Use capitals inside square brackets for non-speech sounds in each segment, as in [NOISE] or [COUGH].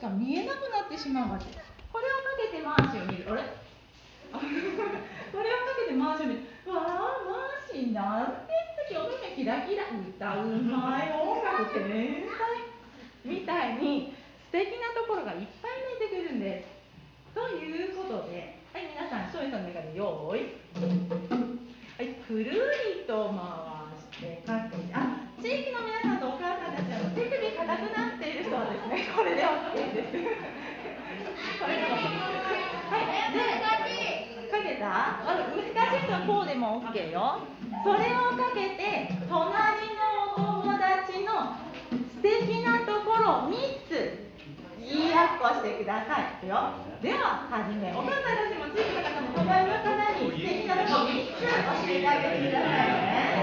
か見えなくなってしまうわけ。これをかけてマーシーを見る。あれ？[LAUGHS] これをかけてマーシーを見る。わあマーシーなんて素敵お目目キラキラ。歌うまい音楽天才みたい。に素敵なところがいっぱい出てくるんで。すということではい皆さん庄司さんの中で用意はいくるりと回して。かけた？難しい人はこうでも OK よ。それをかけて隣のお友達の素敵なところ3つ言いやっこしてくださいよ。では始めお母さんたちも地域の方も隣の方に素敵なところ3つ教えてあげてくださいね。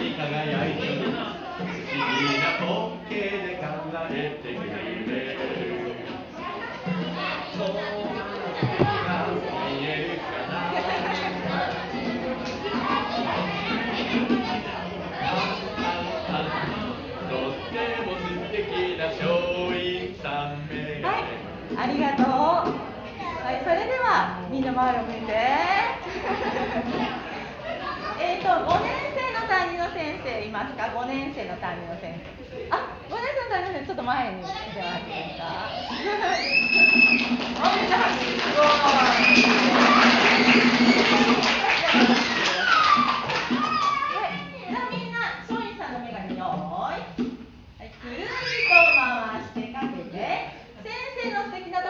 に輝いてる不思議な光景で考えてくれる友達が見えるかなとっても素敵な松陰さんメガはいネ、ありがとう。はい、それではみんな前を向いて。えっと5年担任の先生いますか？5年生の担任の先生。あ5年生の担任の先生ちょっと前に来てもらってい。[LAUGHS] いですかおみんなす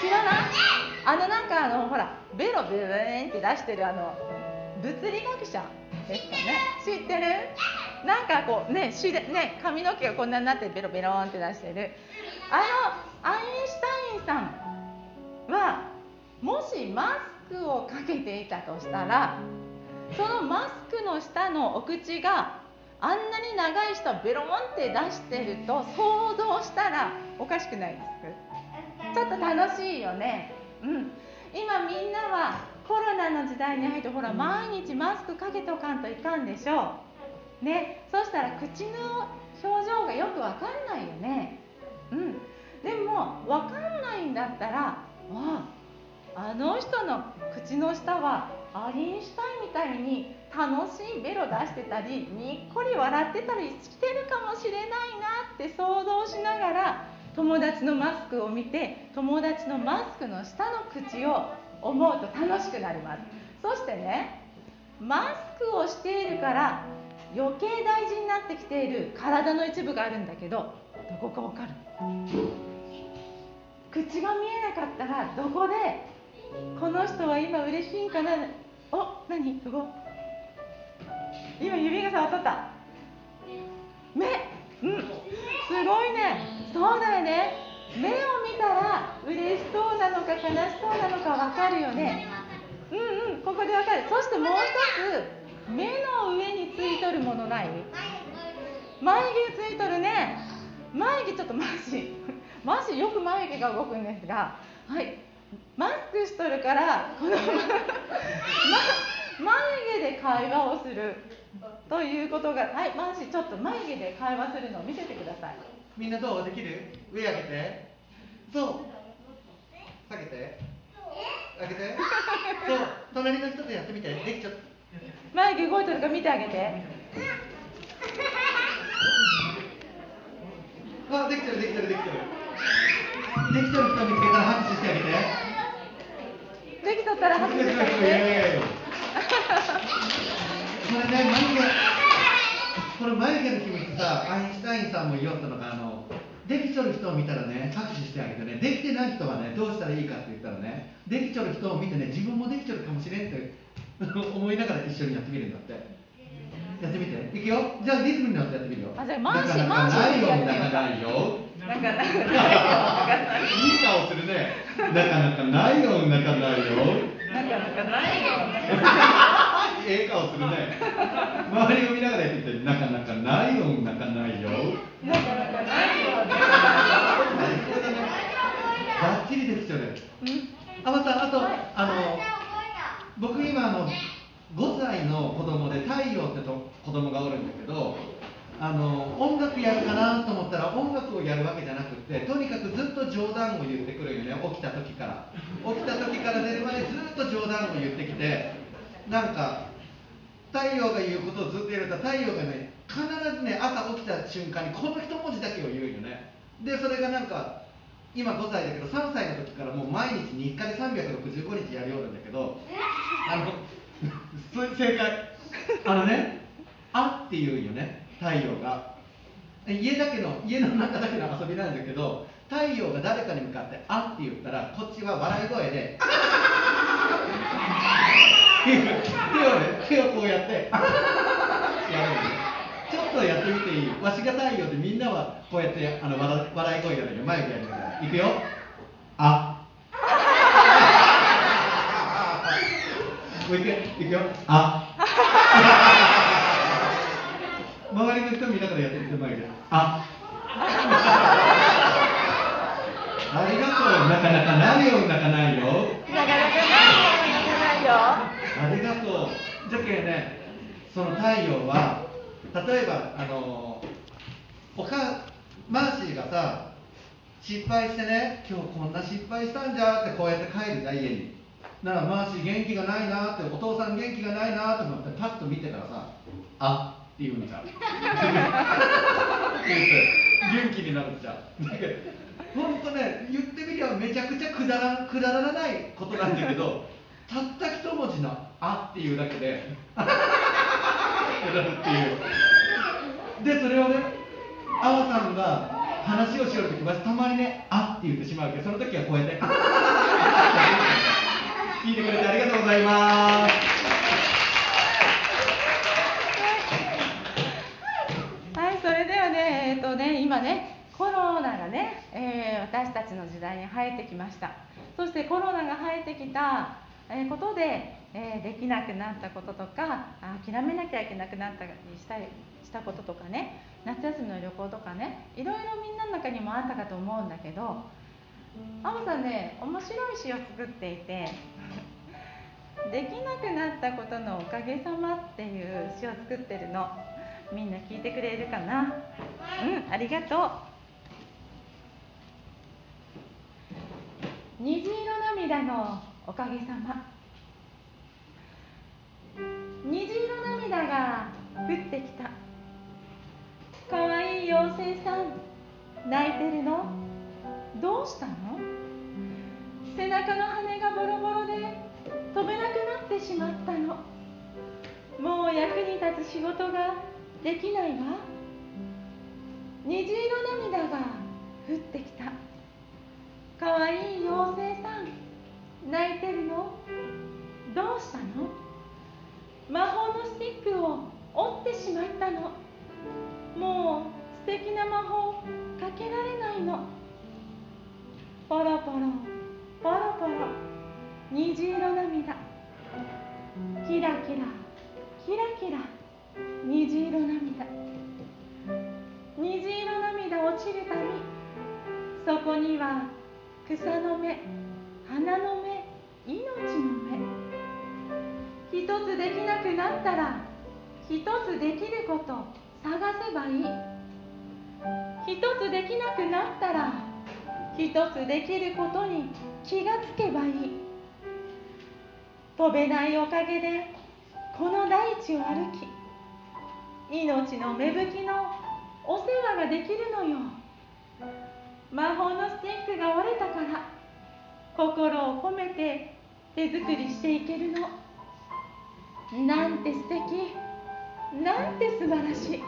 知らない？あのなんかあのほらベロブーンって出してるあの物理学者ですかね？知ってる。なんかこうねしでね髪の毛がこんなになってベロベロンって出してる。あのアインシュタインさんはもしマスクをかけていたとしたらそのマスクの下のお口があんなに長い人はベロンって出してると想像したらおかしくないですか？ちょっと楽しいよね。うん。今みんなはコロナの時代に入ってほら毎日マスクかけとかんといかんでしょう。ね。そしたら口の表情がよくわかんないよね。うん。でもわかんないんだったら、ああの人の口の下はアリンシュタインみたいに楽しいベロ出してたりにっこり笑ってたりしてるかもしれないなって想像しながら友達のマスクを見て友達のマスクの下の口を思うと楽しくなります。そしてねマスクをしているから余計大事になってきている体の一部があるんだけどどこかわかる？口が見えなかったらどこでこの人は今嬉しいんかな？お何？すご今指が触っとった。目。うん。すごいね。そうだよね。目を見たら嬉しそうなのか悲しそうなのか分かるよね。うんうん。ここで分かる。そしてもう一つ目の上についとるものない？眉毛ついとるね。眉毛ちょっとマジ。マジよく眉毛が動くんですが。はい。マスクしとるからこの、[LAUGHS] ま、眉毛で会話をする。ということがはいマジちょっと眉毛で会話するのを見せてください。みんなどう？できる？上上げて。そう。下げて。上げて。そう。隣の人とやってみて。できちゃった。眉毛動いてるか見てあげて。あできてるできてるできてる。できてる人見つけたら拍手してあげて。できとったら拍手してあげてこれね眉毛この眉毛の秘密さアインシュタインさんも言おったのがあのできちょる人を見たらね拍手してあげてねできてない人はねどうしたらいいかって言ったらねできちょる人を見てね自分もできちょるかもしれんって [LAUGHS] 思いながら一緒にやってみるんだって。やってみて。いくよ。じゃあリズムに乗ってやってみるよ。あじゃあマーシなかなかマーシないよやってみようなかないよ。なんかなんかいい顔するね。なかなかないよ。なかないよ。なんかなんかないよ [LAUGHS] ええ顔するね周りを見ながらやっててなかなかないよなかないよなかなかないよ最高だねバッチリできちゃうねあまたあと、あの僕今あの5歳の子供で太陽ってと子供がおるんだけどあの音楽やるかなと思ったら音楽をやるわけじゃなくてとにかくずっと冗談を言ってくるよね起きた時から起きた時から寝るまでずっと冗談を言ってきてなんか太陽が言うことをずっとやると太陽がね必ずね朝起きた瞬間にこの一文字だけを言うよね。でそれがなんか今5歳だけど3歳の時からもう毎日日課で365日やるようなんだけどあの正解。あのね「あ」って言うよね太陽が。家だけの家の中だけの遊びなんだけど太陽が誰かに向かって「あ」って言ったらこっちは笑い声で [LAUGHS] 手をね手をこうやって。やる。ちょっとやってみていい？わしが太陽でみんなはこうやってあの笑笑い声やるよ眉毛やるから。いくよ。あ。もう一回いくよ。あ。周りの人見ながらやってみて眉毛あ。ありがとう。なかなかないよなかないよ。なかなか。じゃけね、その太陽は、例えば、あの、おか、マーシーがさ、失敗してね、今日こんな失敗したんじゃってこうやって帰るじゃん、家に。なら、マーシー元気がないなって、お父さん元気がないなと思って、パッと見てたらさ、あって言うんじゃん。って、元気になるじゃん。本当ね、言ってみりゃめちゃくちゃくだらくだらないことなんだけど、たった一文字の「あ」っていうだけで。っていう。でそれをねあわさんが話をしよるときわしたまにね「あ」って言ってしまうけ。どその時はこうやって。聞いてくれてありがとうございます。はい、それではね、えっ、とね、今ね、コロナがね、えー私たちの時代に入ってきました。そしてコロナが入ってきた、えーことで、えーできなくなったこととか、諦めなきゃいけなくなったりしたりしたこととかね、夏休みの旅行とかね、いろいろみんなの中にもあったかと思うんだけど、アムさんね、面白い詩を作っていて、できなくなったことのおかげさまっていう詩を作ってるのみんな聞いてくれるかな？うんありがとう。虹色涙のおかげさま。虹色涙が降ってきた。かわいい妖精さん。泣いてるの？どうしたの？背中の羽がボロボロで飛べなくなってしまったの。もう役に立つ仕事ができないわ。虹色涙が降ってきた。かわいい妖精さん。泣いてるの？どうしたの？魔法のスティックを折ってしまったの。もう素敵な魔法かけられないの。ポロポロポロポロ虹色涙。キラキラキラキラ虹色涙。虹色涙落ちるたびそこには草の芽花の芽命の芽一つできなくなったら一つできること探せばいい。一つできなくなったら一つできることに気がつけばいい。飛べないおかげでこの大地を歩き命の芽吹きのお世話ができるのよ。魔法のスティックが折れたから心を込めて手作りしていけるの。なんて素敵。なんて素晴らしい。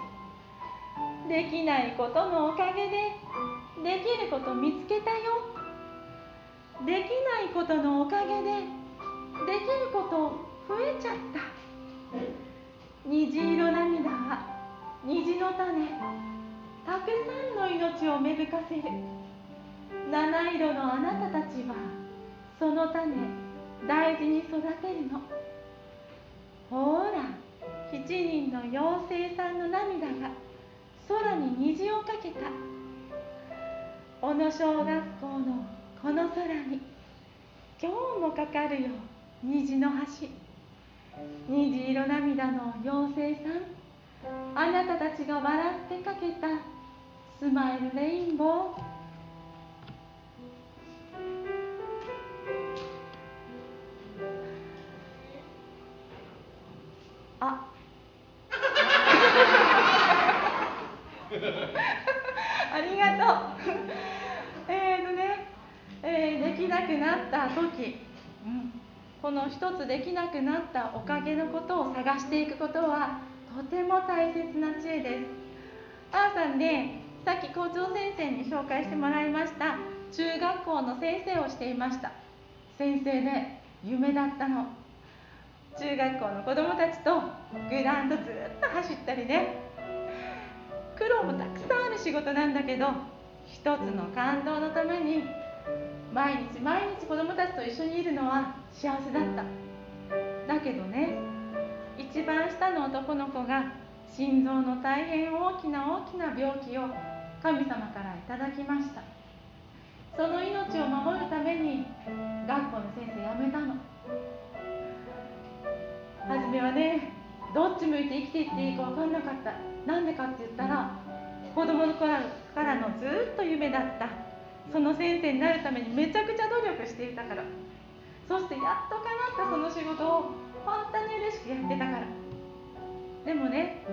できないことのおかげでできること見つけたよ。できないことのおかげでできること増えちゃった。虹色涙は虹の種たくさんの命を芽吹かせる。七色のあなたたちはその種大事に育てるの。ほら7人の妖精さんの涙が空に虹をかけた。小野小学校のこの空に今日もかかるよ虹の橋。虹色涙の妖精さん。あなたたちが笑ってかけたスマイルレインボー。あ。[LAUGHS] ありがとう。[LAUGHS] えっとね、えー、できなくなった時、うん、この一つできなくなったおかげのことを探していくことはとても大切な知恵です。あーさんねさっき校長先生に紹介してもらいました。中学校の先生をしていました。先生ね夢だったの。中学校の子どもたちとグラウンドずっと走ったりね。苦労もたくさんある仕事なんだけど一つの感動のために毎日毎日子どもたちと一緒にいるのは幸せだった。だけどね一番下の男の子が心臓の大変大きな大きな病気を神様からいただきました。その命を守るために学校の先生辞めたの。初めはねどっち向いて生きていっていいか分かんなかった。なんでかって言ったら子供の頃からのずっと夢だった。その先生になるためにめちゃくちゃ努力していたから。そしてやっとかなったその仕事を本当に嬉しくやってたから。でもね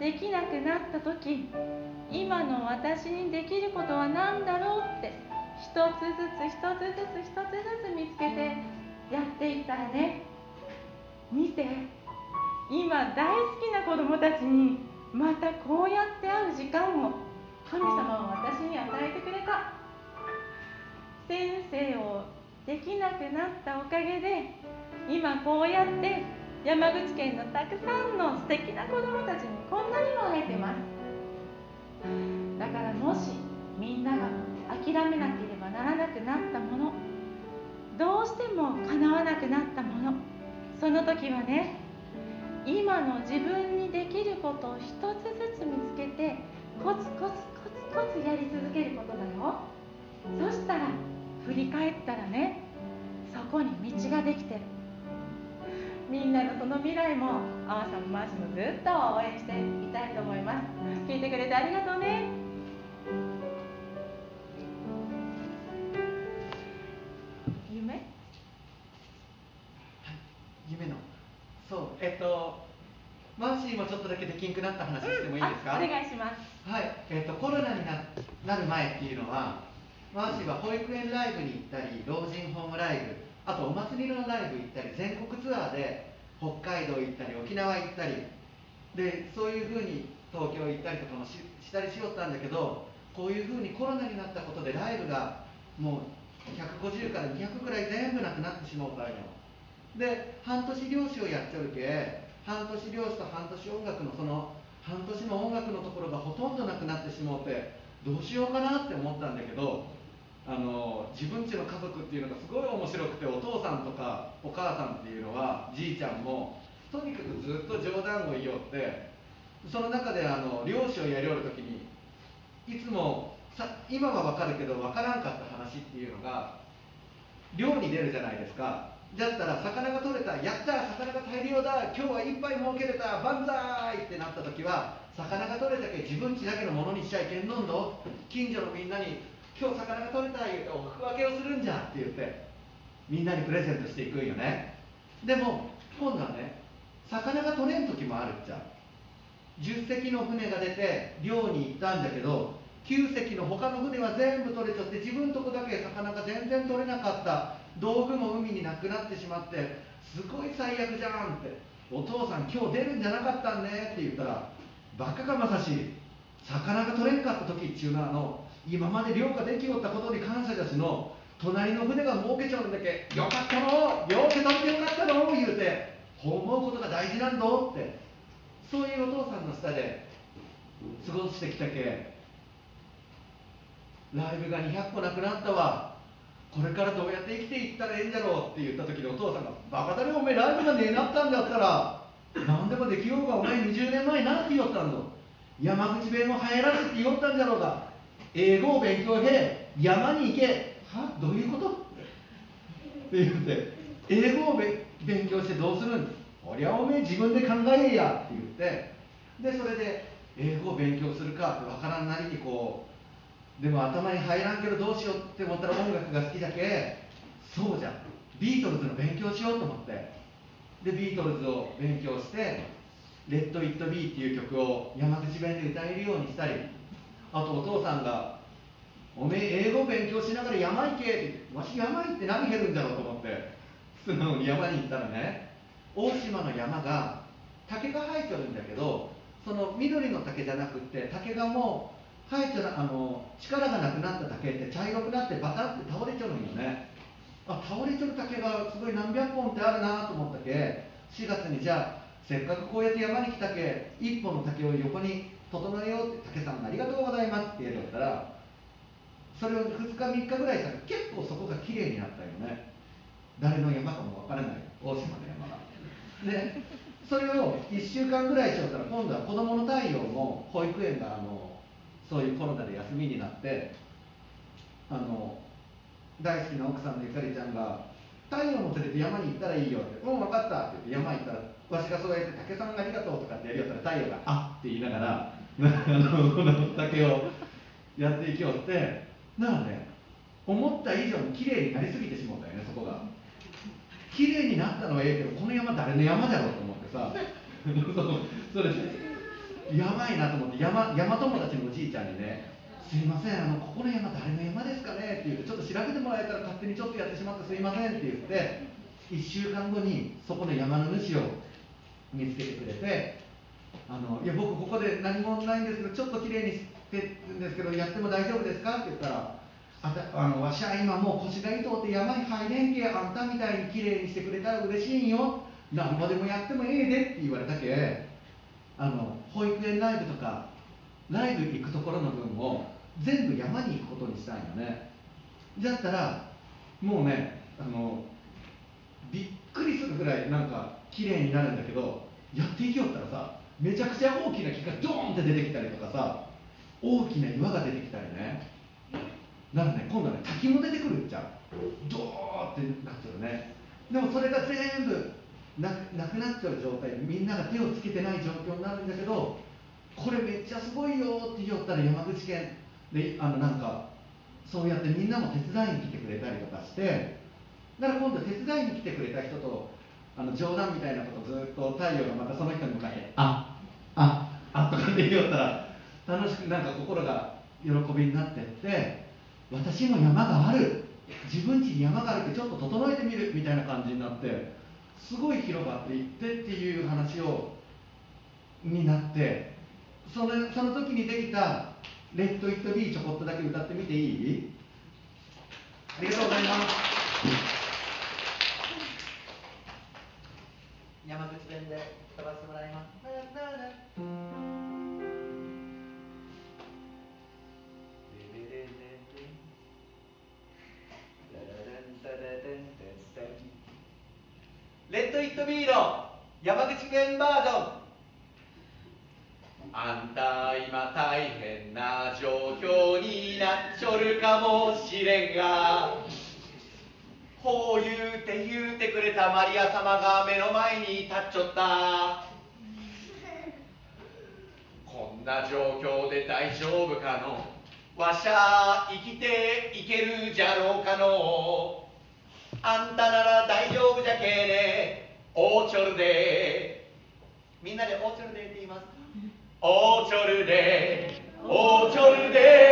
できなくなった時今の私にできることは何だろうって一つずつ一つずつ一つずつ見つけてやっていったらね見て。今大好きな子供たちにまたこうやって会う時間を。神様は私に与えてくれた。先生をできなくなったおかげで今こうやって山口県のたくさんの素敵な子供たちにこんなにも会えてます。だからもしみんなが諦めなければならなくなったものどうしても叶わなくなったものその時はね今の自分にできることを一つずつ見つけてコツコツコツコツやり続けることだよ。そしたら振り返ったらねそこに道ができてる。みんなのその未来もあーさんマーシもずっと応援していきたいと思います。聞いてくれてありがとうね。夢の。そうえっとマーシーもちょっとだけできんくなった話してもいいですか、うん、お願いします。はいえっとコロナにななる前っていうのはマーシーは保育園ライブに行ったり老人ホームライブあとお祭りのライブ行ったり全国ツアーで北海道行ったり沖縄行ったりでそういうふうに東京行ったりとかもししたりしよったんだけどこういうふうにコロナになったことでライブがもう150から200くらい全部なくなってしまうたんよで半年漁師をやっちゃうけ半年漁師と半年音楽のその半年の音楽のところがほとんどなくなってしまうてどうしようかなって思ったんだけどあの自分ちの家族っていうのがすごい面白くてお父さんとかお母さんっていうのはじいちゃんもとにかくずっと冗談を言いよってその中であの漁師をやりおる時にいつもさ今は分かるけど分からんかった話っていうのが漁に出るじゃないですか。だったら魚が取れたやった魚が大量だ今日は一杯儲けれた万歳ってなった時は魚が取れたけ自分ちだけのものにしちゃいけんのんど近所のみんなに今日魚が取れた言うておふく分けをするんじゃって言ってみんなにプレゼントしていくんよね。でも今度はね魚が取れん時もあるっちゃ。10隻の船が出て漁に行ったんだけど9隻の他の船は全部取れちゃって自分とこだけ魚が全然取れなかった。道具も海になくなってしまってすごい最悪じゃんってお父さん今日出るんじゃなかったんねって言ったらバカかまさし魚が取れんかった時っちゅうのはあの今まで漁ができよったことに感謝だしの隣の船が儲けちゃうんだけよかったの漁け取ってよかったの言うて思うことが大事なんだってそういうお父さんの下で過ごしてきたけライブが200個なくなったわ。これからどうやって生きていったらええんじゃろうって言った時にお父さんが「バカだねおめえライブがねえなったんだったら何でもできようがお前20年前なんて言おったんだ。山口弁を入らせって言おったんじゃろうが英語を勉強へ山に行け。は？どういうこと？って言って英語を勉強してどうするん？こりゃおめえ自分で考えやって言ってでそれで英語を勉強するかってわからんなりにこうでも頭に入らんけどどうしようって思ったら音楽が好きだけそうじゃん。ビートルズの勉強しようと思って。でビートルズを勉強して「レッド・イット・ビー」っていう曲を山口弁で歌えるようにしたりあとお父さんが「おめえ英語勉強しながら山行け」ってわし山行って何減るんだろうと思って素直に山に行ったらね。大島の山が竹が生えてるんだけどその緑の竹じゃなくって竹がもう生えてあの力がなくなった竹って茶色くなってバタって倒れちゃうんよね。あ倒れちゃう竹がすごい何百本ってあるなと思ったけ4月にじゃあせっかくこうやって山に来たけ1本の竹を横に整えようって竹さんありがとうございますって言ったらそれを2日3日ぐらいしたら結構そこが綺麗になったよね。誰の山かもわからない。大島の山が。でそれを1週間ぐらいしよったら今度は子どもの太陽も保育園があのそういうコロナで休みになってあの大好きな奥さんのゆかりちゃんが「太陽も連れて山に行ったらいいよ」って「うん分かった」って言って山行ったらわしがそうやって「竹さんありがとう」とかってやりよったら太陽が「あっ」って言いながらあのこの竹をやっていきよってならね思った以上に綺麗になりすぎてしまったよねそこが。綺麗になったのはええけどこの山誰の山だろうと思ってさ。そ [LAUGHS] れやばいなと思って山山友達のおじいちゃんにね「すいませんあのここの山誰の山ですかね?」って言って「ちょっと調べてもらえたら勝手にちょっとやってしまってすいません」って言って1週間後にそこの山の主を見つけてくれて「あのいや僕ここで何もないんですけどちょっと綺麗にしてるんですけどやっても大丈夫ですか?」って言ったらあたあのわしは今もう腰が痛うて山に入れんけあんたみたいに綺麗にしてくれたら嬉しいんよなんぼでもやってもええでって言われたけあの保育園ライブとかライブ行くところの分を全部山に行くことにしたいのね。だったらもうねあのびっくりするぐらいなんか綺麗になるんだけどやっていきよったらさめちゃくちゃ大きな木がドーンって出てきたりとかさ大きな岩が出てきたりね。ならね今度はね滝も出てくるっちゃうドーってなってるね。でもそれが全部ななくなっちゃう状態みんなが手をつけてない状況になるんだけどこれめっちゃすごいよって言ったら山口県。であのなんかそうやってみんなも手伝いに来てくれたりとかしてだから今度手伝いに来てくれた人とあの冗談みたいなことずっと太陽がまたその人に向かって「あああとかって言おったら楽しくなんか心が喜びになってって私も山がある。自分家に山があるってちょっと整えてみるみたいな感じになってすごい広場っていってっていう話をになってそのその時にできた「レッド・イット・ビー」ちょこっとだけ歌ってみていい？ありがとうございます。山口弁で飛ばしてもらいます。ッ・ト・ビーの山口弁バージョン。あんた今大変な状況になっちょるかもしれんが。こう言うて言うてくれたマリア様が目の前に立っちょった。こんな状況で大丈夫かの。わしゃ生きていけるじゃろうかの。あんたなら大丈夫じゃけえねオーチョルでみんなでオーチョルでって言います。オーチョルでオーチョルで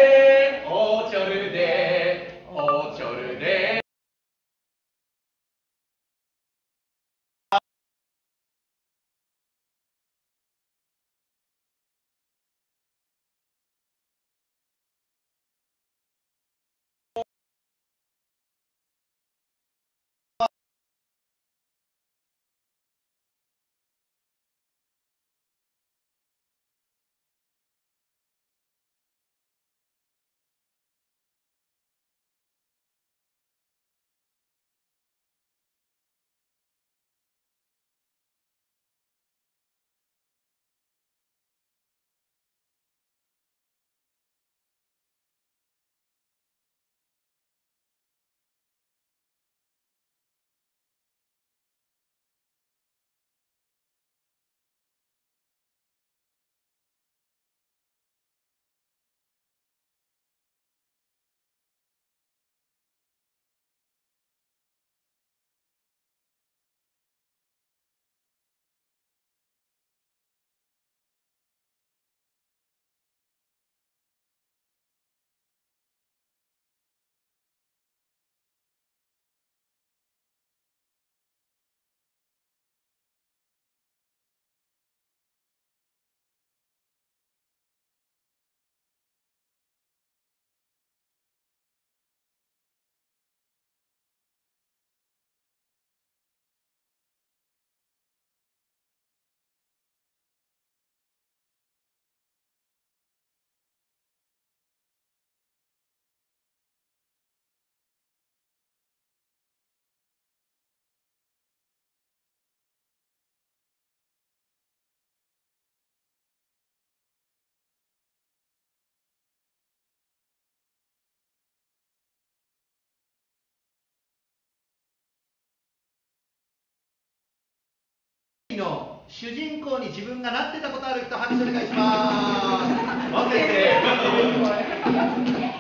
主人公に自分がなってたことある人拍手お願いします。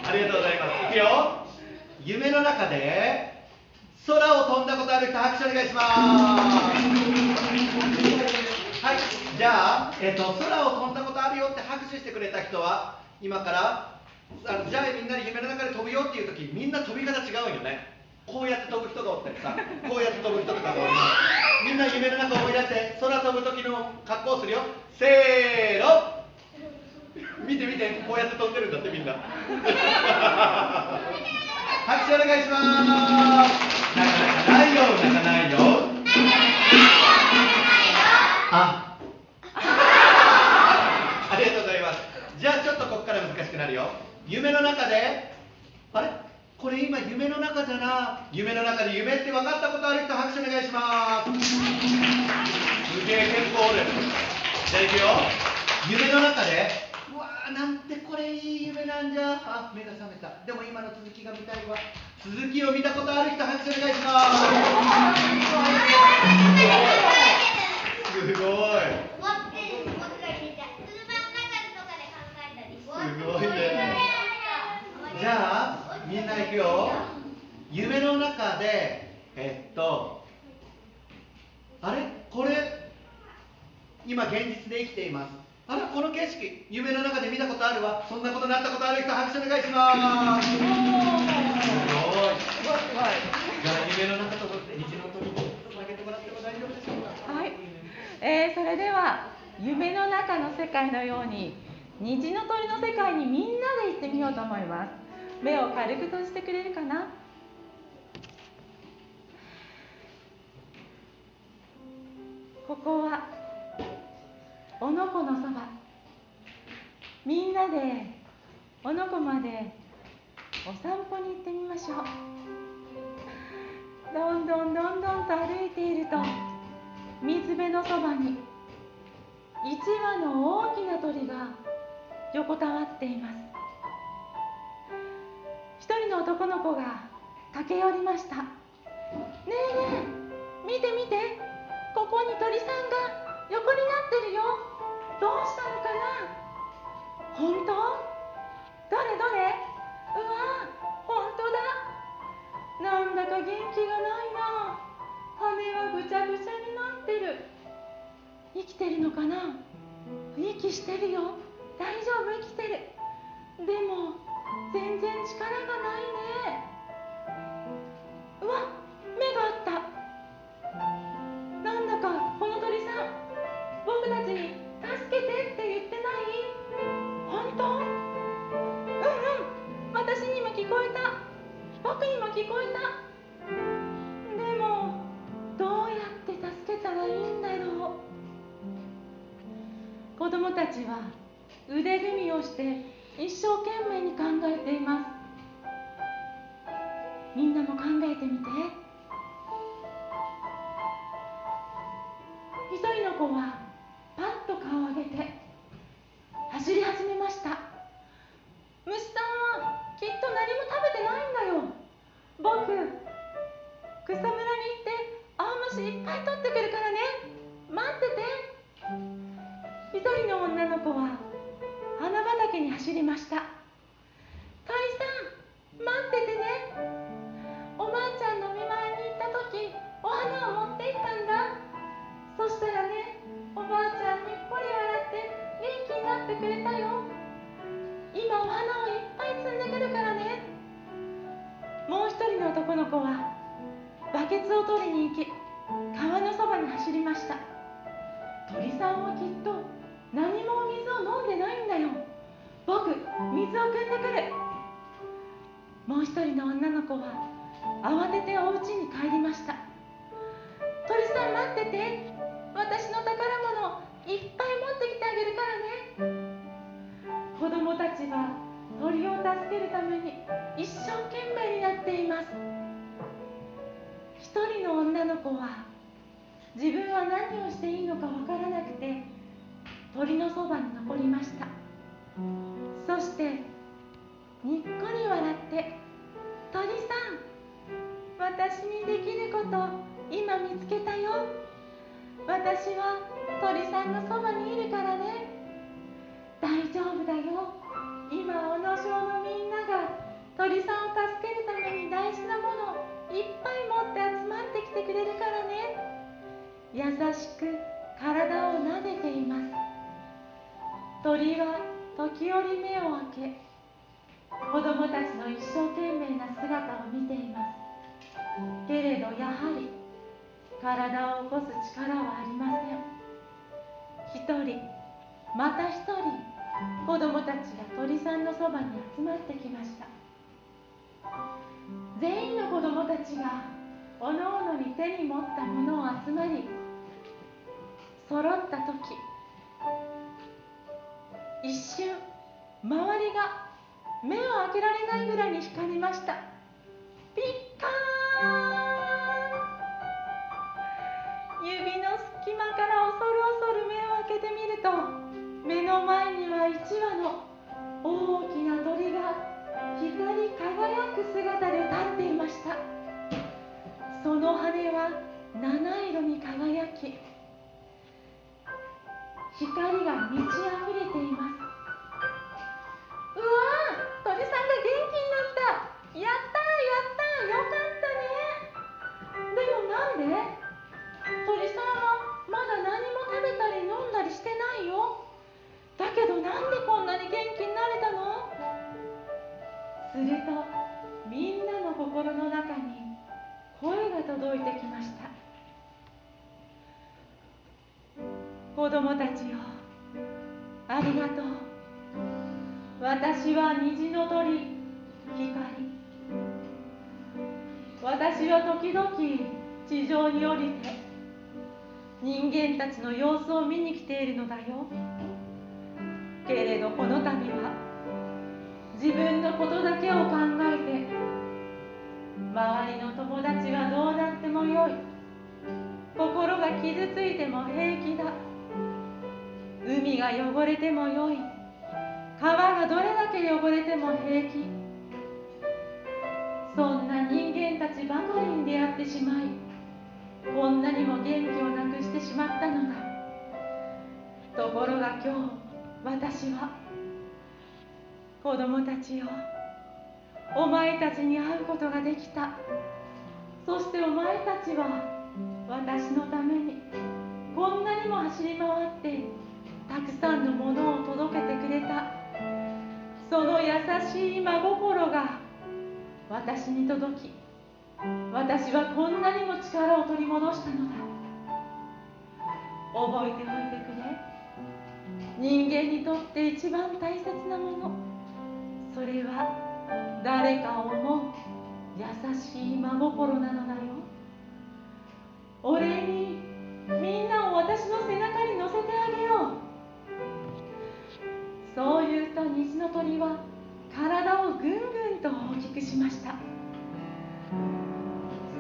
ありがとうございます。いくよ。夢の中で空を飛んだことある人拍手お願いしますはい。じゃあ、えっと、空を飛んだことあるよって拍手してくれた人は今からあのじゃあみんなで夢の中で飛ぶよっていう時みんな飛び方違うよね。こうやって飛ぶ人がおったりさこうやって飛ぶ人とかがおりますみんな夢の中思い出して空飛ぶ時の格好をするよ。せーの。見て見てこうやって飛んでるんだってみんな。拍手お願いします。泣かないよ泣かないよ。あ。ありがとうございます。じゃあちょっとここから難しくなるよ。夢の中であれ？これ今夢の中じゃな。夢の中で夢って分かったことある人拍手お願いします。すげえ結構おる。じゃあいくよ。夢の中で？うわーなんてこれいい夢なんじゃ。あ目が覚めた。でも今の続きが見たいわ。続きを見たことある人拍手お願いします。すごい。すごい。ね。じゃあみんな行くよ。夢の中でえっとあれ？これ？今現実で生きています。あらこの景色。夢の中で見たことあるわ。そんなことなったことある人拍手お願いします。すごい。すごい。じゃあ夢の中と虹の鳥につなげてもらっても大丈夫でしょうか？はい、えーそれでは夢の中の世界のように虹の鳥の世界にみんなで行ってみようと思います目を軽く閉じてくれるかな？ここはおのこのそば。みんなでおのこまでお散歩に行ってみましょう。どんどんどんどんと歩いていると水辺のそばに一羽の大きな鳥が横たわっています。人の男の子が駆け寄りました。ねえねえ見て見てここに鳥さんが横になってるよ。どうしたのかな？本当？どれどれ？うわ本当だ。なんだか元気がないな。羽はぐちゃぐちゃになってる。生きてるのかな？息してるよ。大丈夫？生きてる。でも全然力がないね。うわ目があった。なんだかこの鳥さん僕たちに助けてって言ってない？本当？うんうん私にも聞こえた。僕にも聞こえた。でもどうやって助けたらいいんだろう。子供たちは腕組みをして一生懸命に考えています。みんなも考えてみて。一人の子はパッと顔を上げて走り始めました。虫さんはきっと何も食べてないんだよ。僕草むらに行って青虫いっぱい取ってくるからね。待ってて。一人の女の子は花畑に走りました。鳥さん待っててね。おばあちゃんの見舞いに行った時お花を持って行ったんだ。そしたらねおばあちゃんにっこり笑って元気になってくれたよ。今お花をいっぱい摘んでくるからね。もう一人の男の子はバケツを取りに行き川のそばに走りました。鳥さんはきっと何もお水を飲んでないんだよ。僕水を汲んでくる。もう一人の女の子は慌ててお家に帰りました。鳥さん待ってて。私の宝物いっぱい持ってきてあげるからね。子供たちは鳥を助けるために一生懸命になっています。一人の女の子は自分は何をしていいのかわからなくて鳥のそばに残りました。そしてにっこり笑って「鳥さん私にできること今見つけたよ。私は鳥さんのそばにいるからね。大丈夫だよ。今小野省のみんなが鳥さんを助けるために大事なものいっぱい持って集まってきてくれるからね。優しく体を撫でています。鳥は時折目を開け子供たちの一生懸命な姿を見ています。けれどやはり体を起こす力はありません。一人また一人子供たちが鳥さんのそばに集まってきました。全員の子供たちがおのおのに手に持ったものを集まり揃った時一瞬周りが目を開けられないぐらいに光りました。ピッカーン。指の隙間から恐る恐る目を開けてみると目の前には一羽の大きな鳥が光り輝く姿で立っていました。その羽は七色に輝き光が満ち溢れていますうわ鳥さんが元気になった。やったやったよかったね。でもなんで？鳥さんはまだ何も食べたり飲んだりしてないよ。だけどなんでこんなに元気になれたの？するとみんなの心の中に声が届いてきました。子供たちよありがとう。私は虹の鳥光。私は時々地上に降りて人間たちの様子を見に来ているのだよ。けれどこの度は自分のことだけを考えて周りの友達はどうなってもよい。心が傷ついても平気だ。海が汚れてもよい。川がどれだけ汚れても平気。そんな人間たちばかりに出会ってしまいこんなにも元気をなくしてしまったのだ。ところが今日私は子供たちよお前たちに会うことができた。そしてお前たちは私のためにこんなにも走り回ってたくさんのものを届けてくれた。その優しい真心が私に届き私はこんなにも力を取り戻したのだ。覚えておいてくれ。人間にとって一番大切なもの。それは誰かを思う優しい真心なのだよ。お礼にみんなを私の背中に乗せてあげよう。そう言うと虹の鳥は体をぐんぐんと大きくしました。さ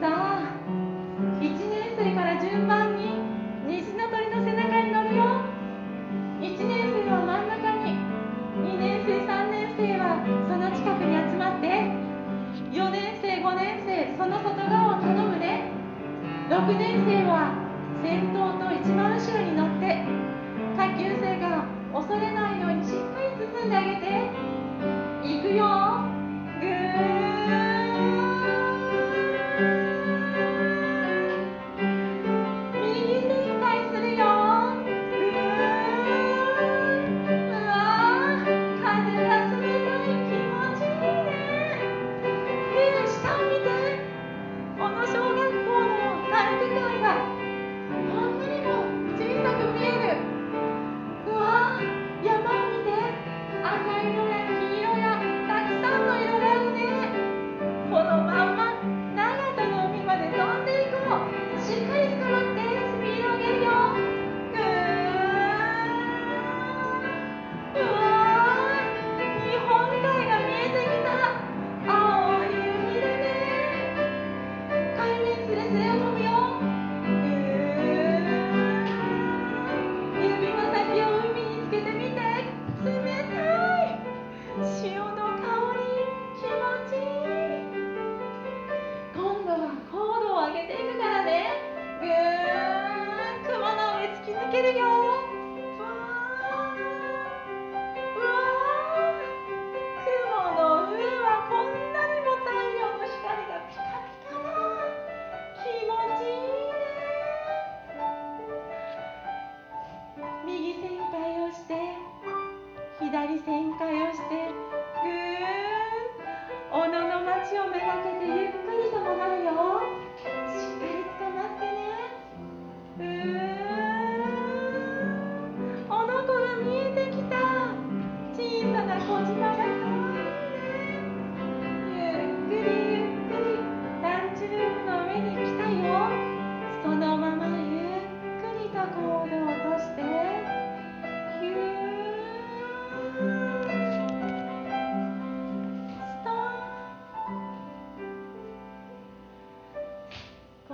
あ1年生から順番に虹の鳥の背中に乗るよ。1年生は真ん中に2年生3年生はその近くに集まって4年生5年生その外側を頼むね。6年生は先頭と一番後ろに乗って下級生が恐れないようにしっかり包んであげて。いくよ。ぐー。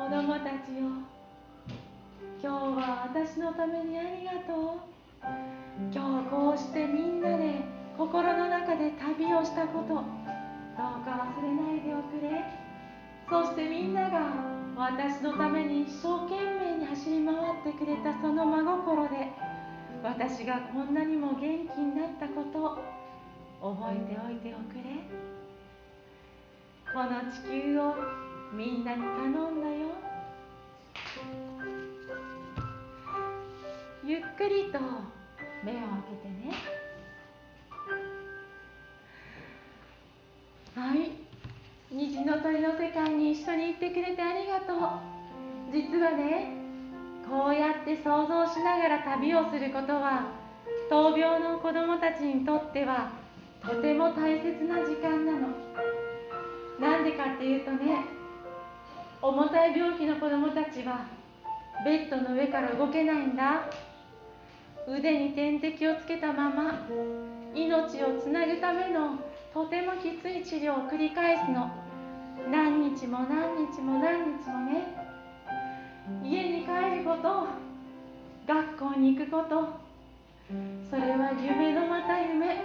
子供たちよ今日は私のためにありがとう。今日こうしてみんなで心の中で旅をしたこと。どうか忘れないでおくれ。そしてみんなが私のために一生懸命に走り回ってくれたその真心で。私がこんなにも元気になったこと。覚えておいておくれ。この地球をみんなに頼んだよ。ゆっくりと目を開けてね。はい。虹の鳥の世界に一緒に行ってくれてありがとう。実はねこうやって想像しながら旅をすることは闘病の子供たちにとってはとても大切な時間なの。なんでかっていうとね重たい病気の子供たちはベッドの上から動けないんだ。腕に点滴をつけたまま命をつなぐためのとてもきつい治療を繰り返すの。何日も何日も何日もね。家に帰ること学校に行くこと。それは夢のまた夢。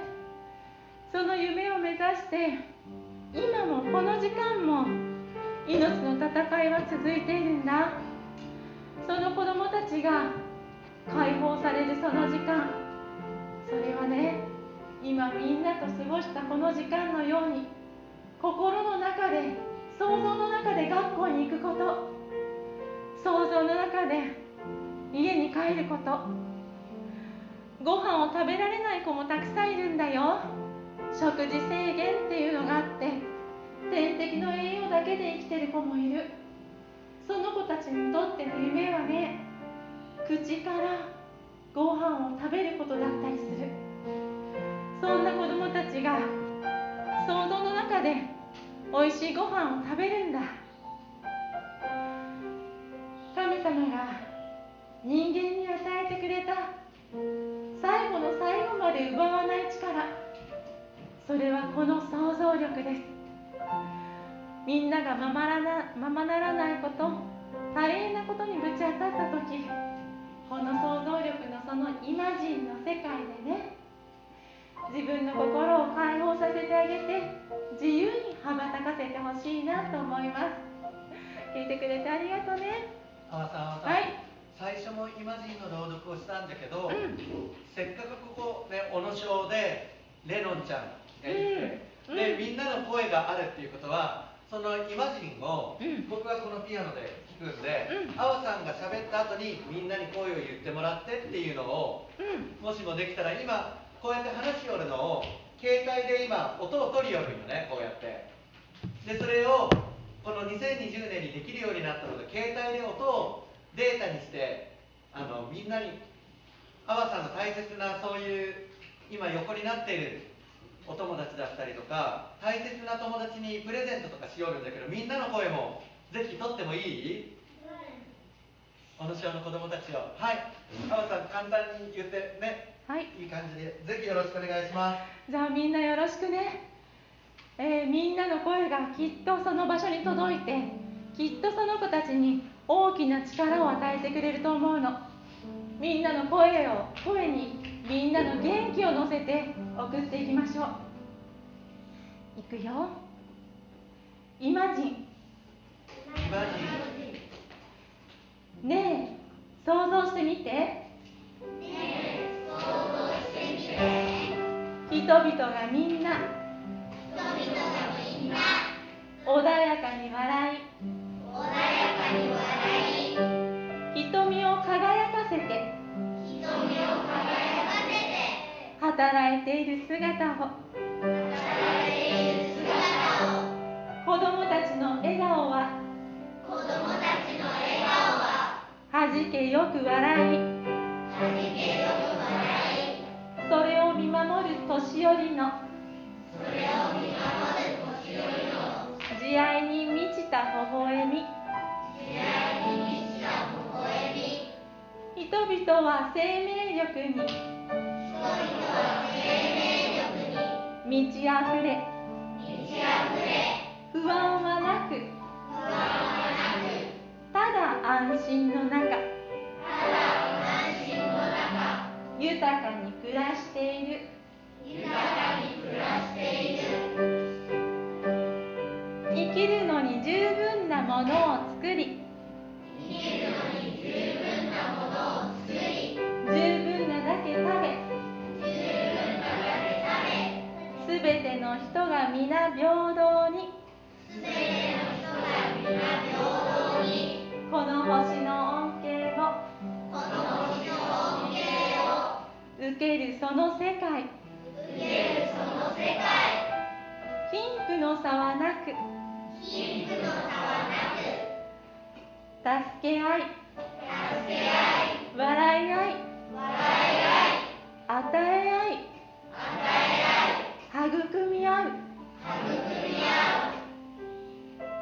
その夢を目指して今もこの時間も命の戦いは続いているんだ。その子供たちが解放されるその時間。それはね今みんなと過ごしたこの時間のように心の中で想像の中で学校に行くこと。想像の中で家に帰ること。ご飯を食べられない子もたくさんいるんだよ。食事制限っていうのがあって点滴の栄養だけで生きてる子もいる。その子たちにとっての夢はね口からご飯を食べることだったりする。そんな子供たちが想像の中で美味しいご飯を食べるんだ。神様が人間に与えてくれた最後の最後まで奪わない力。それはこの想像力です。みんながままらなままならないこと大変なことにぶち当たった時この想像力のそのイマジンの世界でね自分の心を解放させてあげて自由に羽ばたかせてほしいなと思います。聞いてくれてありがとうね。はい。最初もイマジンの朗読をしたんだけど、うん、せっかくここね小野小でレノンちゃんがいて、うん、で、みんなの声があるっていうことはそのイマジンを僕はこのピアノで弾くんで、あ、う、さんが喋った後にみんなに声を言ってもらってっていうのを、もしもできたら今こうやって話しよるのを携帯で今音を取りよるよねこうやって。でそれをこの2020年にできるようになったので携帯で音をデータにしてあのみんなに阿波さんの大切なそういう今横になっているお友達だったりとか大切な友達にプレゼントとかしよるんだけどみんなの声もぜひ取ってもいい？おのしの子供たちを。はい。阿波さん簡単に言ってね。はい。いい感じで。ぜひよろしくお願いします。じゃあみんなよろしくね。えー、みんなの声がきっとその場所に届いてきっとその子たちに大きな力を与えてくれると思うの。みんなの声を声にみんなの元気を乗せて送っていきましょう。いくよ。イマジンねえ想像してみて。ねえ想像してみて。人々がみんな。穏やかに笑い。穏やかに笑い。瞳を輝かせて。瞳を輝かせて。働いている姿を。働いている姿を。子供たちの笑顔は子供たちの笑顔は。はじけよく笑い。はじけよく笑い。それを見守る年寄りの。それを見守る年寄りの。慈愛に満ちた微笑み。慈愛に満ちた微笑み。人々は生命力に。人々は生命力に。満ち溢れ。満ち溢れ。不安はなく不安はなくただ安心の中。ただ安心の中。豊かに暮らしている。豊かに暮らしている。生きるのに十分なものを作り。生きるのに十分なものを作り。十分なだけ食べ。十分なだけ食べ。すべての人が皆平等に。すべて受けるその世界。受けるその世界。貧富の差はなく。貧富の差はなく。助け合い。助け合い。笑い合い。笑い合い。与え合い。与え合い。育み合う。育み合う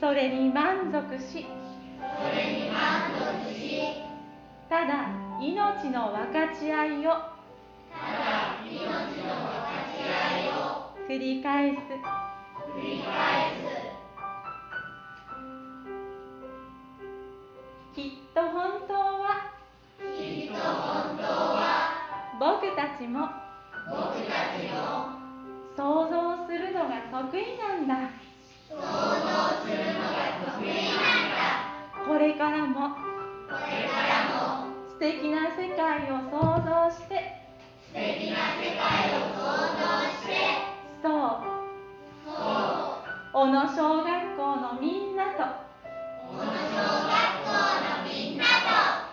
それに満足しただ命の分かち合いを繰り返す。きっと本当は僕たちも想像するのが得意なんだ。想像するのが得意なんだ。これからも。これからも。素敵な世界を想像して。素敵な世界を想像して。そう。そう小野小学校のみんなと。小野小学校のみんなと。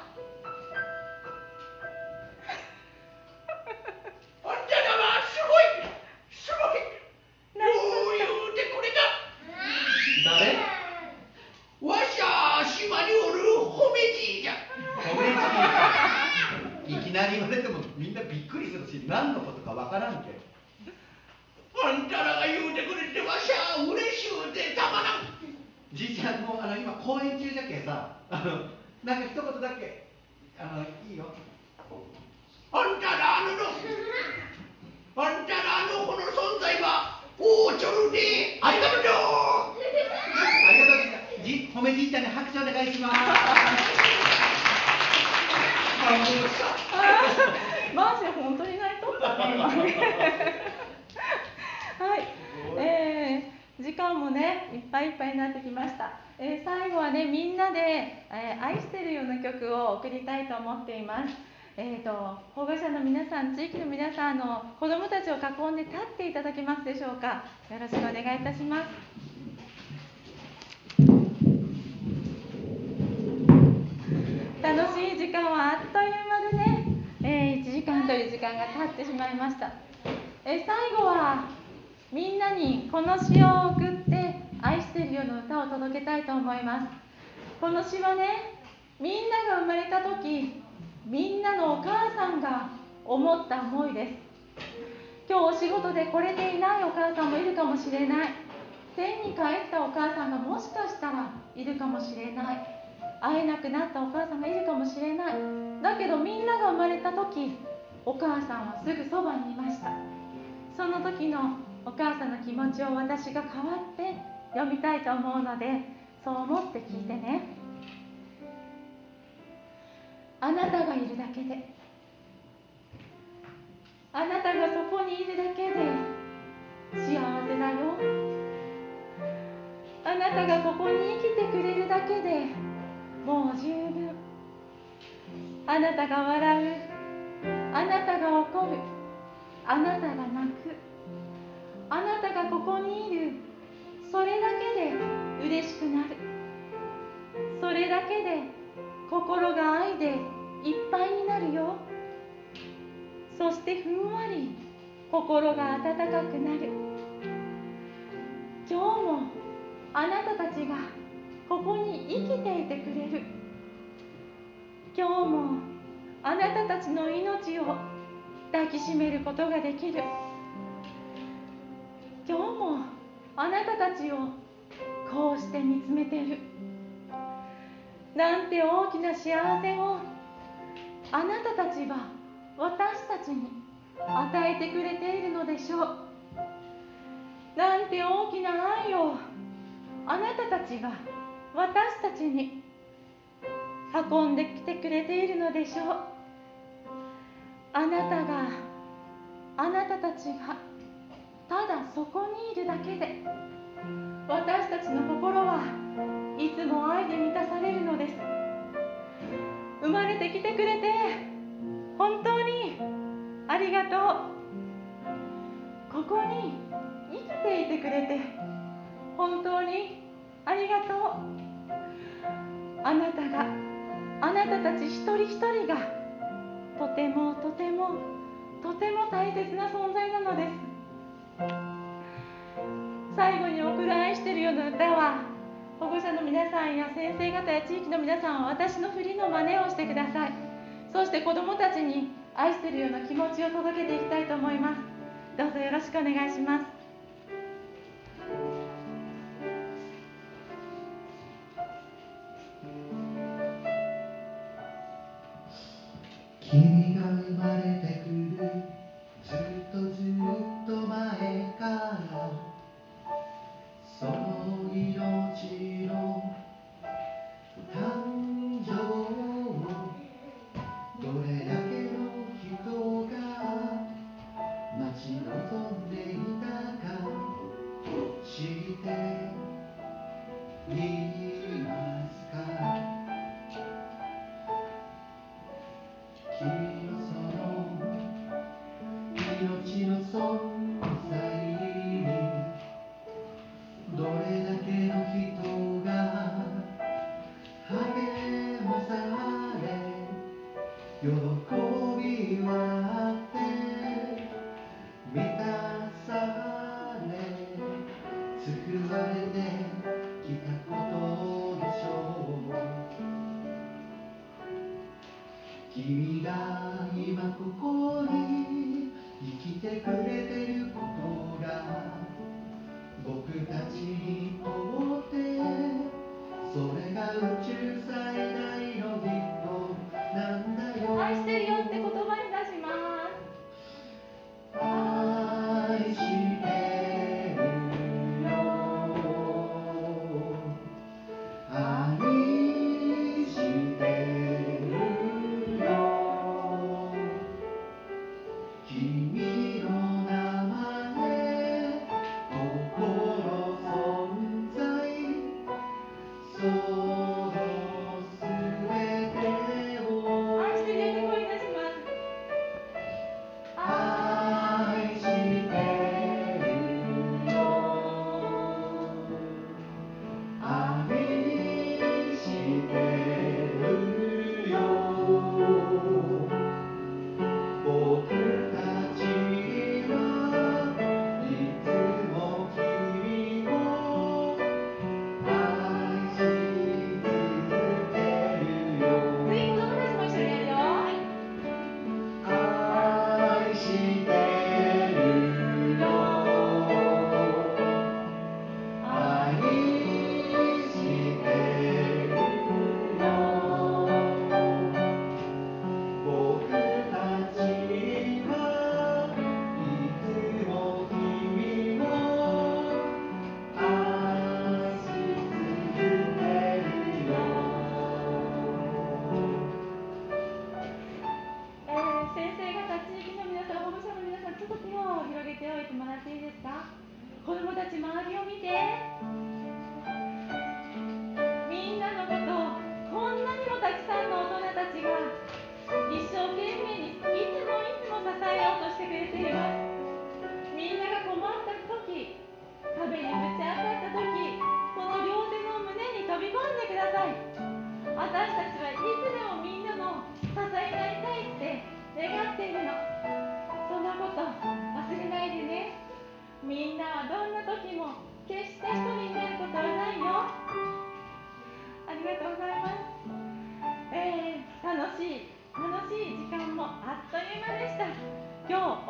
いきなり言われてもみんなびっくりするし何のことかわからんけあんたらが言うてくれてわしゃ嬉しゅうてたまらん。じいちゃんもうあの今公演中じゃけさあのなんか一言だけあのいいよ。あんたらあののあんたらあの子の存在はおうちょるでありがとうよありがとうじい褒めじいちゃんに拍手お願いしますマジで本当に泣いとったね今。はい、えー時間もねいっぱいいっぱいになってきました、えー最後はねみんなで、えー愛してるような曲を送りたいと思っています。えー、と保護者の皆さん、地域の皆さんの子どもたちを囲んで立っていただけますでしょうか、よろしくお願いいたします。楽しい時間はあっという間でね、えー1時という時間が経ってしまいました、え最後はみんなにこの詩を送って愛してるような歌を届けたいと思います。この詩はねみんなが生まれた時みんなのお母さんが思った思いです。今日お仕事で来れていないお母さんもいるかもしれない。天に帰ったお母さんがもしかしたらいるかもしれない。会えなくなったお母さんがいるかもしれない。だけどみんなが生まれた時お母さんはすぐそばにいました。その時のお母さんの気持ちを私が代わって読みたいと思うのでそう思って聞いてね。あなたがいるだけであなたがそこにいるだけで幸せだよ。あなたがここに生きてくれるだけでもう十分。あなたが笑う。なたが怒る。あなたが泣く。あなたがここにいる。それだけで嬉しくなる。それだけで心が愛でいっぱいになるよ。そしてふんわり心が温かくなる。今日もあなたたちがここに生きていてくれる。今日もあなたたちの命を抱きしめることができる。今日もあなたたちをこうして見つめてる。なんて大きな幸せをあなたたちは私たちに与えてくれているのでしょう。なんて大きな愛をあなたたちが私たちに運んできてくれているのでしょう。あなたがあなたたちがただそこにいるだけで私たちの心はいつも愛で満たされるのです。生まれてきてくれて本当にありがとう。ここに生きていてくれて本当にありがとう。あなたがあなたたち一人一人がとてもとてもとても大切な存在なのです。最後にお蔵愛してるような歌は保護者の皆さんや先生方や地域の皆さんは私の振りの真似をしてください。そして子どもたちに愛してるような気持ちを届けていきたいと思います。どうぞよろしくお願いします。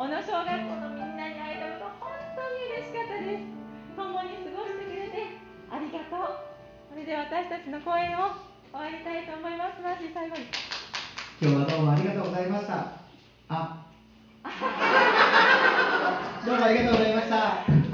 この小学校のみんなに会えたこと本当に嬉しかったです。共に過ごしてくれてありがとう。それで私たちの講演を終わりたいと思います。マー最後に。今日はどうもありがとうございました。あどうもありがとうございました。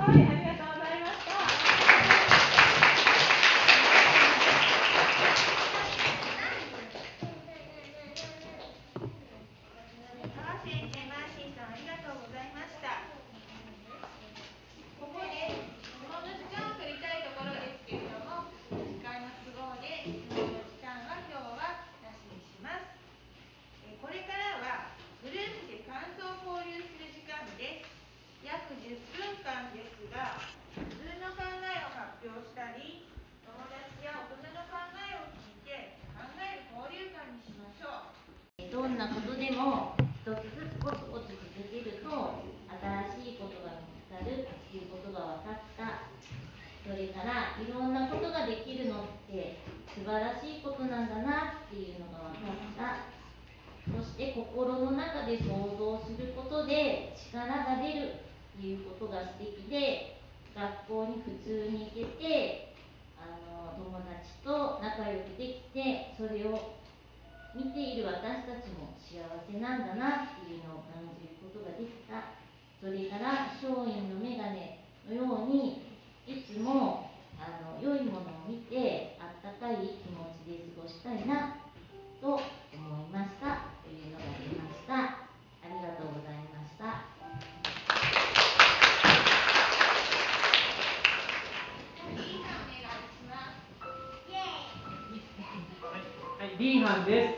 B 班で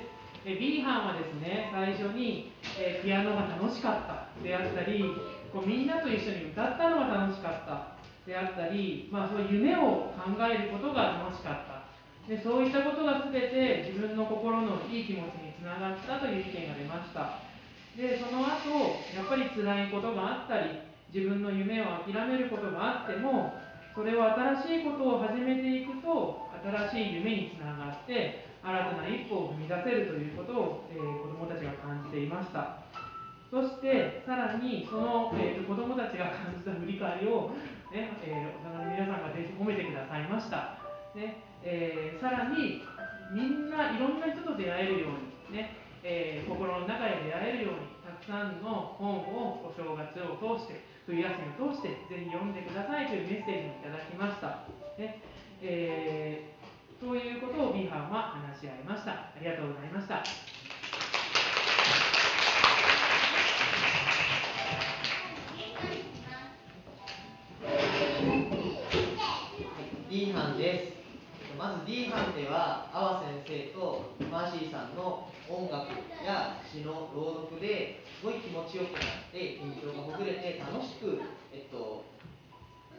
す。え B 班はですね、最初に、えピアノが楽しかったであったり、こうみんなと一緒に歌ったのが楽しかったであったり、まあ、そういう夢を考えることが楽しかったでそういったことが全て自分の心のいい気持ちにつながったという意見が出ましたでその後やっぱり辛いことがあったり自分の夢を諦めることがあってもそれを新しいことを始めていくと新しい夢につながって新たな一歩を踏み出せるということを、えー、子どもたちが感じていました。そしてさらにその、えー、子どもたちが感じた振り返りを、ねえー、大人の皆さんがぜひ褒めてくださいました、ねえー、さらにみんないろんな人と出会えるように、ねえ、心の中で出会えるようにたくさんの本をお正月を通して冬休みを通してぜひ読んでくださいというメッセージもいただきました、ねえ、そういうことを B 班は話し合いました。ありがとうございました。D 班です。まず D 班では阿波先生とマーシーさんの音楽や詩の朗読ですごい気持ちよくなって緊張がほぐれて楽しく、えっと、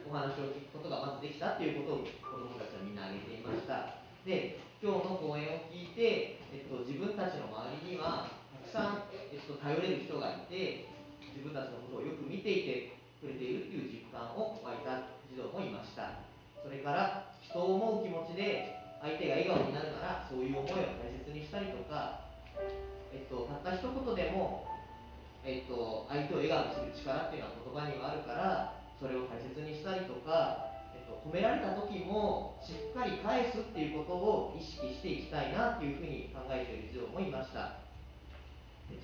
お話を聞くことがまずできたっていうことを子どもたちはみんな挙げていました。で今日の講演を聞いて、えっと、自分たちの周りにはたくさん、えっと、頼れる人がいて自分たちのことをよく見ていてくれているという実感を湧いた児童もいました。それから人を思う気持ちで相手が笑顔になるならそういう思いを大切にしたりとか、えっと、たった一言でも、えっと、相手を笑顔にする力っていうのは言葉にはあるからそれを大切にしたりとか、えっと、褒められた時もしっかり返すっていうことを意識していきたいなっていうふうに考えている児童もいました、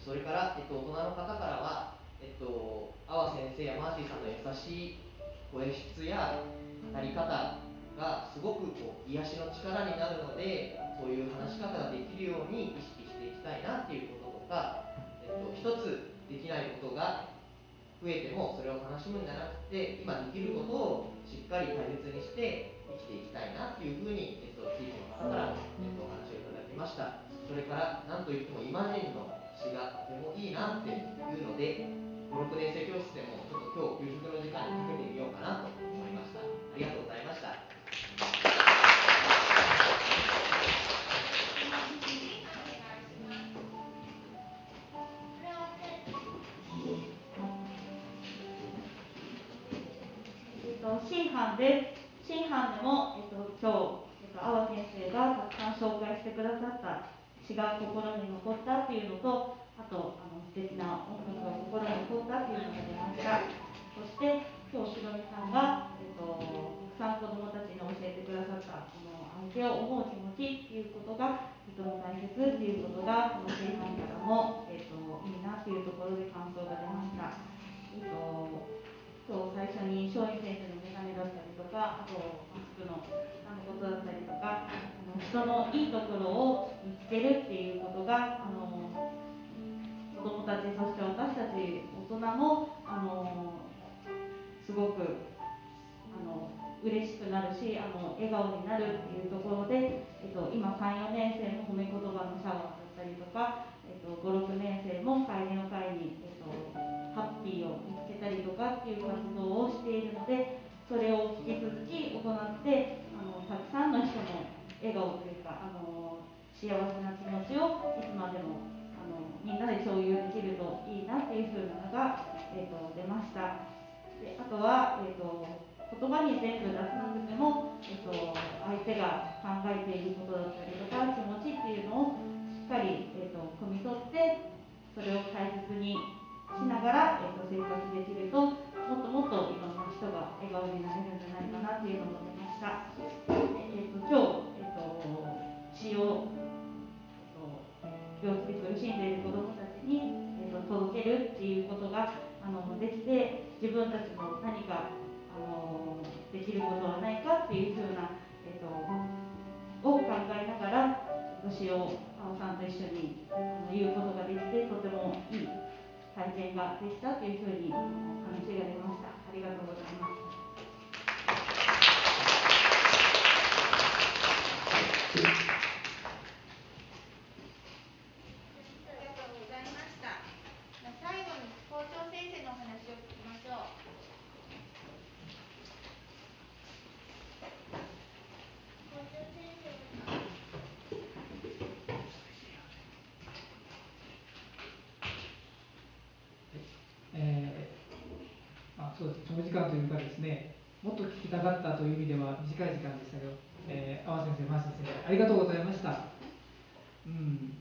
それから、えっと、大人の方からは、えっと、阿波先生やマーシーさんの優しい声質や語り方がすごくこう癒しの力になるのでそういう話し方ができるように意識していきたいなっていうこととか、えっと、一つできないことが増えてもそれを楽しむんじゃなくて今できることをしっかり大切にして生きていきたいなっていうふうに、えっと、地域の方から、えっと、お話をいただきましたそれから何といってもイマジンの詩がとてもいいなっていうので56年生教室でもちょっと今日給食の時間にかけてみようかなと思いましたありがとうございました。で新藩でも、えっと、今日、えっと、阿波先生がたくさん紹介してくださった詩が心に残ったっていうのとあとあの素敵な音楽が心に残ったっていうのが出ましたそして今日しろみさんがえっと、たくさん子どもたちに教えてくださったこの相手を思う気持ちっていうことがとても大切っていうことがこの前半からも、えーと、いいなっていうところで感想が出ました。えーと、今日最初に松陰先生の眼鏡だったりとかあとマスクのあのことだったりとかあの人のいいところを見つけるっていうことがあの子どもたちそして私たち大人もあのすごくあの嬉しくなるしあの笑顔になるっていうところで、えっと、今34年生も褒め言葉のシャワーだったりとか、えっと、56年生も帰りの会に、えっと、ハッピーを見つけたりとかっていう活動をしているのでそれを引き続き行ってあのたくさんの人の笑顔というかあの幸せな気持ちをいつまでもあのみんなで共有できるといいなっていうふうなのが、えー、と出ました。であとは、えー、と言葉に全部出さなくても、えー、と相手が考えていることだったりとか気持ちっていうのをしっかり、えー、と汲み取ってそれを大切にしながら、えー、と生活できるともっともっといろんな人が笑顔になれるんじゃないかなっていうのを思いました。えー、と今日、えー、と詩を、えー、と病気で苦しんでいる子どもたちに、えー、と届けるっていうことがあのできて自分たちも何かあのできることはないかっていうふうな、えー、とを考えながら詩を青さんと一緒にあの言うことができてとてもいい体験ができたというふうに話が出ました。ありがとうございます。最後に校長先生のお話を聞きましょう。校長先えーまあ、そうです長時間というかですねもっと聞きたかったという意味では短い時間でしたけど、えー、阿波先生、マーシー先生ありがとうございました。うん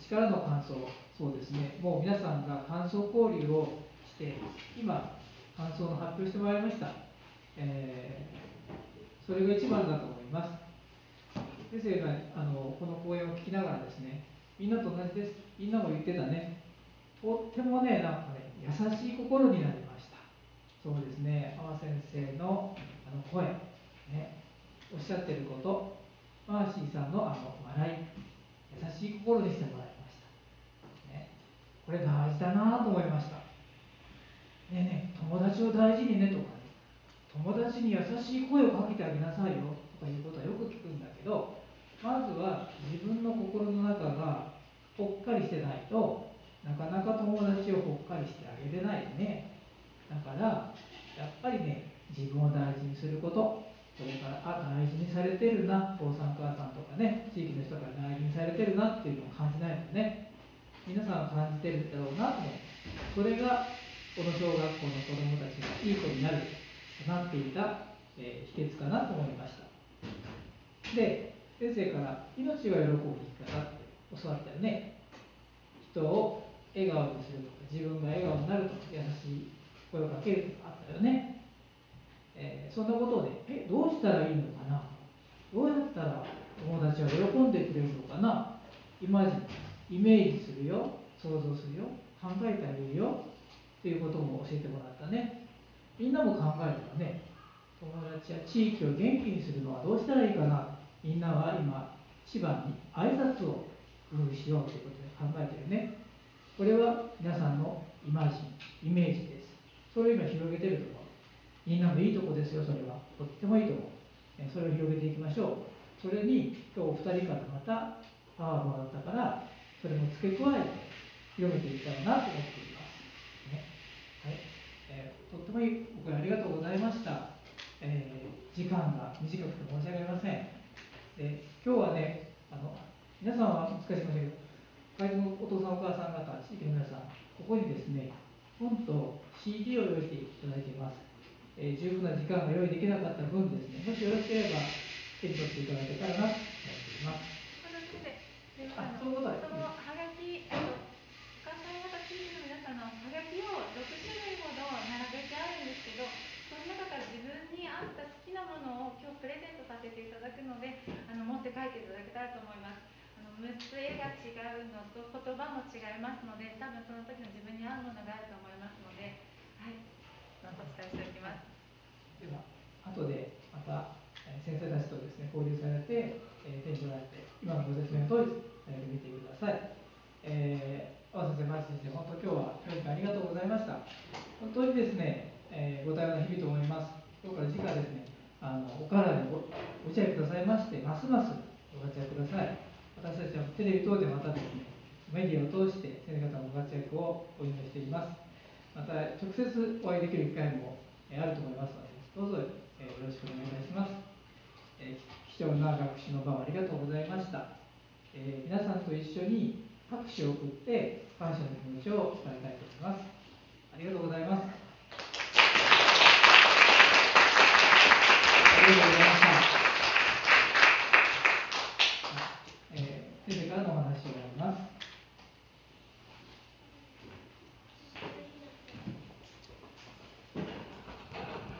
私からの感想、そうですね、もう皆さんが感想交流をして、今、感想の発表してもらいました。えー、それが一番だと思います。先生があのこの講演を聞きながらですね、みんなと同じです、みんなも言ってたね、とってもね、なんかね、優しい心になりました。そうですね、阿波先生のあの声、ね、おっしゃってること、マーシーさんのあの笑い、優しい心にしてもらいました。ね、これ大事だなと思いました。ねえねえ、友達を大事にねとかね、友達に優しい声をかけてあげなさいよ。とかいうことはよく聞くんだけど、まずは自分の心の中がぽっかりしてないとなかなか友達をぽっかりしてあげれないよね。だからやっぱりね自分を大事にすることそれからあ大事にされてるなお父さん母さんとかね地域の人が大事にされてるなっていうのを感じないとね。皆さん感じてるだろうなと思うそれがこの小学校の子どもたちがいい子になるとなっていた、えー、秘訣かなと思いました。で先生から「命が喜ぶ生き方」って教わったよね。人を笑顔にするとか自分が笑顔になるとか優しい声をかけるとかあったよね、えー、そんなことでえどうしたらいいのかな？どうやったら友達は喜んでくれるのかな？イマジンイメージするよ。想像するよ。考えてあげるよ。っていうことも教えてもらったね。みんなも考えるばね。友達や地域を元気にするのはどうしたらいいかな？みんなは今千葉に挨拶を工夫しようということで考えてるね。これは皆さんのイマジンイメージです。それを今広げてると思うみんなもいいとこですよそれは。とってもいいと思うそれを広げていきましょう。それに今日お二人からまたパワーもらったからそれも付け加えて広めていきたいなと思っています、ね。はい。えー、とってもいいお声ありがとうございました、えー、時間が短くて申し訳ありません。で今日はねあの皆さんは難しいかもしれないけど会のお父さんお母さん方、地域の皆さん、ここにですね、本と CD を用意していただいています。えー、十分な時間が用意できなかった分ですね、もしよろしければ手に取っていただけたらなと思っています。あ、そういうことです、ね。そのはがき、あの、お母さん方地域の皆さんのはがきを6種類ほど並べてあるんですけど、その中から自分に合った好きなものを今日プレゼントさせていただくので、あの持って帰っていただけたらと思います。6つ絵が違うのと言葉も違いますので多分その時の自分に合うものがあると思いますのではいお伝えしておきますでは後でまた先生たちとですね交流されて、えー、手に取られて今のご説明の通りされてみてくださいえー、先生、マ先生、本当今日は教育ありがとうございました。本当にですね、えー、ご対応の日々と思います。今日から次回ですね、あのお体にごご自愛くださいまして、ますますご活躍ください。私たちはテレビ等でまたですね、メディアを通して先生方のご活躍をお祈りしています。また、直接お会いできる機会もあると思いますので、どうぞよろしくお願いいたします。貴重な学習の場をありがとうございました。皆さんと一緒に拍手を送って感謝の気持ちを伝えたいと思います。ありがとうございます。ありがとうございました。